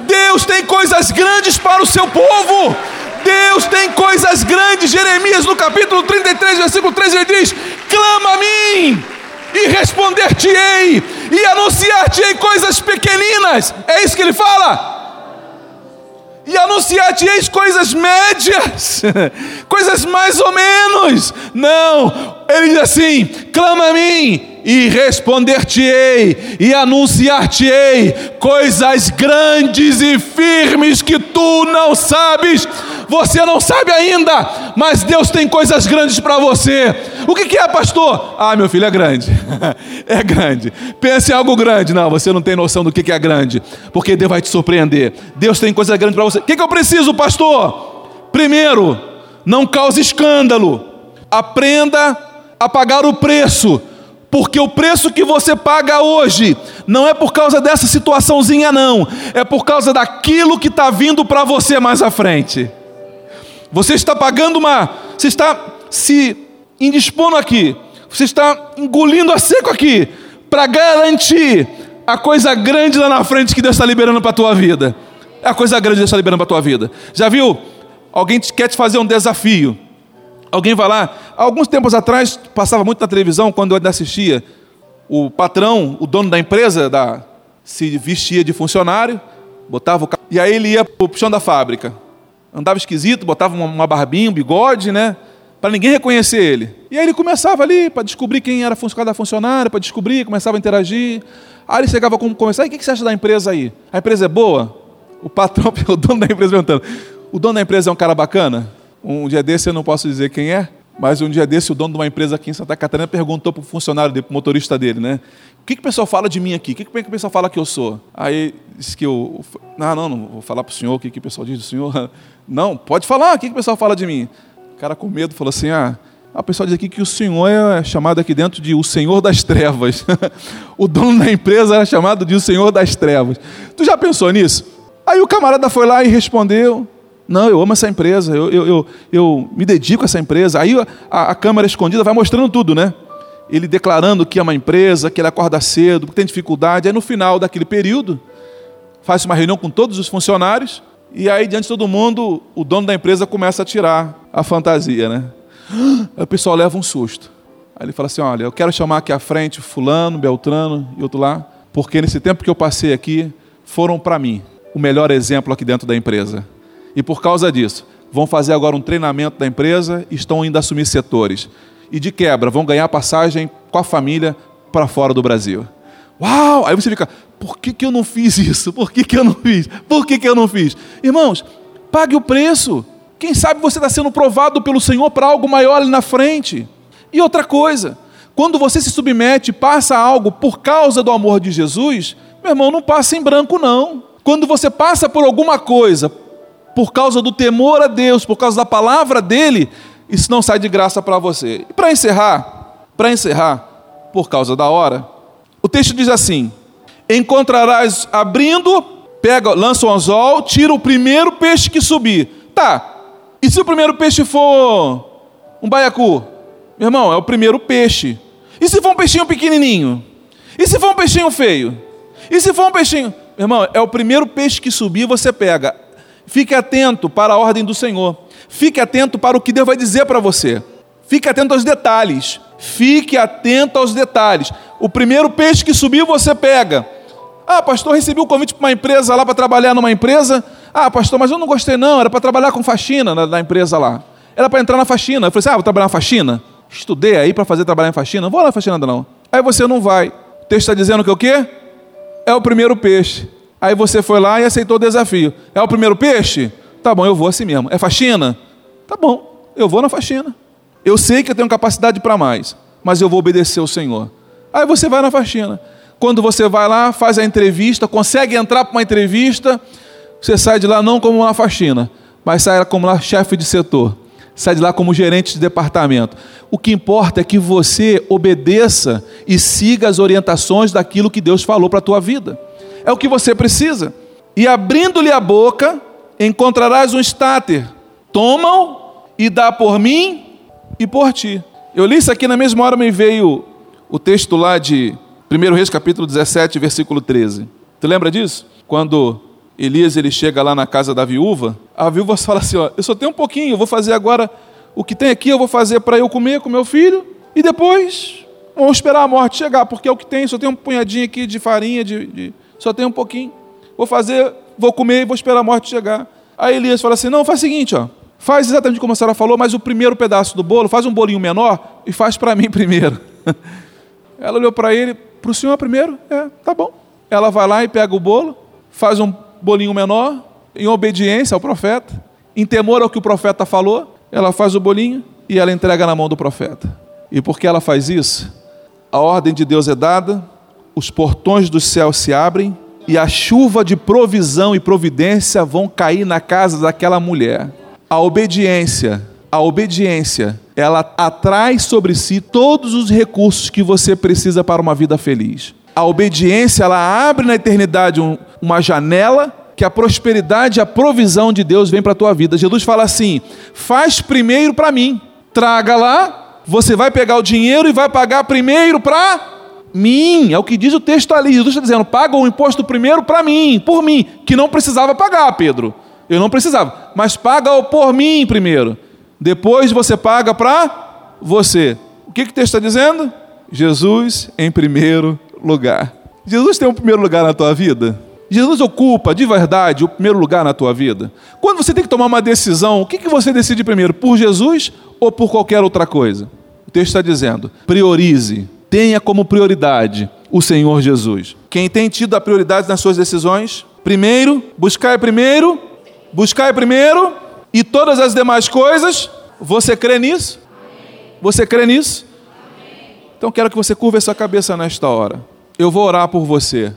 Deus tem coisas grandes para o seu povo. Deus tem coisas grandes. Jeremias, no capítulo 33, versículo 3, ele diz: Clama a mim e responder-te-ei, e anunciar-te-ei coisas pequeninas. É isso que ele fala. E anunciar-te-eis coisas médias, coisas mais ou menos. Não, ele diz assim: clama a mim e responder-te-ei, e anunciar-te-ei coisas grandes e firmes que tu não sabes. Você não sabe ainda, mas Deus tem coisas grandes para você. O que, que é, pastor? Ah, meu filho, é grande. é grande. Pense em algo grande. Não, você não tem noção do que, que é grande, porque Deus vai te surpreender. Deus tem coisas grandes para você. O que, que eu preciso, pastor? Primeiro, Não cause escândalo. Aprenda a pagar o preço, porque o preço que você paga hoje não é por causa dessa situaçãozinha, não, é por causa daquilo que está vindo para você mais à frente. Você está pagando uma, você está se indispondo aqui, você está engolindo a seco aqui, para garantir a coisa grande lá na frente que Deus está liberando para a tua vida. É a coisa grande que Deus está liberando para a tua vida. Já viu? Alguém quer te fazer um desafio. Alguém vai lá. Alguns tempos atrás, passava muito na televisão, quando eu assistia, o patrão, o dono da empresa, da, se vestia de funcionário, botava o e aí ele ia para o chão da fábrica. Andava esquisito, botava uma, uma barbinha, um bigode, né? Para ninguém reconhecer ele. E aí ele começava ali para descobrir quem era cada funcionário, para descobrir, começava a interagir. Aí ele chegava com conversar, e o que você acha da empresa aí? A empresa é boa? O patrão, o dono da empresa perguntando, o dono da empresa é um cara bacana? Um dia desse eu não posso dizer quem é, mas um dia desse o dono de uma empresa aqui em Santa Catarina perguntou para o funcionário para o motorista dele, né? O que, que o pessoal fala de mim aqui? O que, que o pessoal fala que eu sou? Aí disse que eu. Não, não, não vou falar para o senhor o que, que o pessoal diz do senhor. Não, pode falar, o que, que o pessoal fala de mim? O cara com medo falou assim: ah, a pessoa diz aqui que o senhor é chamado aqui dentro de o senhor das trevas. o dono da empresa era chamado de o senhor das trevas. Tu já pensou nisso? Aí o camarada foi lá e respondeu: Não, eu amo essa empresa, eu, eu, eu, eu me dedico a essa empresa. Aí a, a câmera escondida vai mostrando tudo, né? Ele declarando que é uma empresa, que ele acorda cedo, que tem dificuldade. Aí no final daquele período, faz uma reunião com todos os funcionários. E aí, diante de todo mundo, o dono da empresa começa a tirar a fantasia, né? Aí o pessoal leva um susto. Aí ele fala assim: Olha, eu quero chamar aqui à frente Fulano, Beltrano e outro lá, porque nesse tempo que eu passei aqui, foram para mim o melhor exemplo aqui dentro da empresa. E por causa disso, vão fazer agora um treinamento da empresa e estão indo assumir setores. E de quebra, vão ganhar passagem com a família para fora do Brasil. Uau! Aí você fica, por que, que eu não fiz isso? Por que, que eu não fiz? Por que, que eu não fiz? Irmãos, pague o preço. Quem sabe você está sendo provado pelo Senhor para algo maior ali na frente. E outra coisa, quando você se submete, passa algo por causa do amor de Jesus, meu irmão, não passa em branco, não. Quando você passa por alguma coisa, por causa do temor a Deus, por causa da palavra dele, isso não sai de graça para você. E para encerrar, para encerrar, por causa da hora, o texto diz assim: Encontrarás abrindo, pega, lança o anzol, tira o primeiro peixe que subir. Tá. E se o primeiro peixe for um baiacu? Meu irmão, é o primeiro peixe. E se for um peixinho pequenininho? E se for um peixinho feio? E se for um peixinho irmão, é o primeiro peixe que subir, você pega. Fique atento para a ordem do Senhor. Fique atento para o que Deus vai dizer para você. Fique atento aos detalhes. Fique atento aos detalhes. O primeiro peixe que subir, você pega. Ah, pastor, recebi um convite para uma empresa lá para trabalhar numa empresa. Ah, pastor, mas eu não gostei não, era para trabalhar com faxina na, na empresa lá. Era para entrar na faxina. Eu falei assim: ah, vou trabalhar na faxina? Estudei aí para fazer trabalhar em faxina. Não vou lá na faxina não. Aí você não vai. O texto está dizendo que o quê? é o primeiro peixe. Aí você foi lá e aceitou o desafio. É o primeiro peixe? Tá bom, eu vou assim mesmo. É faxina? Tá bom, eu vou na faxina. Eu sei que eu tenho capacidade para mais, mas eu vou obedecer ao Senhor. Aí você vai na faxina. Quando você vai lá, faz a entrevista, consegue entrar para uma entrevista, você sai de lá não como uma faxina, mas sai como lá chefe de setor sai de lá como gerente de departamento. O que importa é que você obedeça e siga as orientações daquilo que Deus falou para a tua vida. É o que você precisa. E abrindo-lhe a boca, encontrarás um estáter. Toma-o e dá por mim e por ti. Eu li isso aqui na mesma hora, me veio o texto lá de 1 Reis capítulo 17, versículo 13. Tu lembra disso? Quando Elias ele chega lá na casa da viúva, a viúva fala assim: ó, eu só tenho um pouquinho, eu vou fazer agora o que tem aqui, eu vou fazer para eu comer com meu filho, e depois vamos esperar a morte chegar, porque é o que tem, só tem um punhadinho aqui de farinha, de, de, só tem um pouquinho. Vou fazer, vou comer e vou esperar a morte chegar. Aí Elias fala assim: não, faz o seguinte, ó, faz exatamente como a senhora falou, mas o primeiro pedaço do bolo, faz um bolinho menor e faz para mim primeiro. Ela olhou para ele, para o senhor primeiro? É, tá bom. Ela vai lá e pega o bolo, faz um bolinho menor, em obediência ao profeta, em temor ao que o profeta falou, ela faz o bolinho e ela entrega na mão do profeta. E porque ela faz isso, a ordem de Deus é dada, os portões do céu se abrem e a chuva de provisão e providência vão cair na casa daquela mulher. A obediência a obediência, ela atrai sobre si todos os recursos que você precisa para uma vida feliz. A obediência, ela abre na eternidade um, uma janela que a prosperidade e a provisão de Deus vem para a tua vida. Jesus fala assim: faz primeiro para mim, traga lá, você vai pegar o dinheiro e vai pagar primeiro para mim. É o que diz o texto ali. Jesus está dizendo: paga o imposto primeiro para mim, por mim, que não precisava pagar, Pedro. Eu não precisava, mas paga-o por mim primeiro. Depois você paga para você. O que, que o texto está dizendo? Jesus em primeiro lugar. Jesus tem um primeiro lugar na tua vida? Jesus ocupa de verdade o primeiro lugar na tua vida? Quando você tem que tomar uma decisão, o que, que você decide primeiro? Por Jesus ou por qualquer outra coisa? O texto está dizendo: priorize, tenha como prioridade o Senhor Jesus. Quem tem tido a prioridade nas suas decisões? Primeiro, buscar primeiro, buscar primeiro e todas as demais coisas, você crê nisso? Você crê nisso? Então quero que você curva a sua cabeça nesta hora. Eu vou orar por você.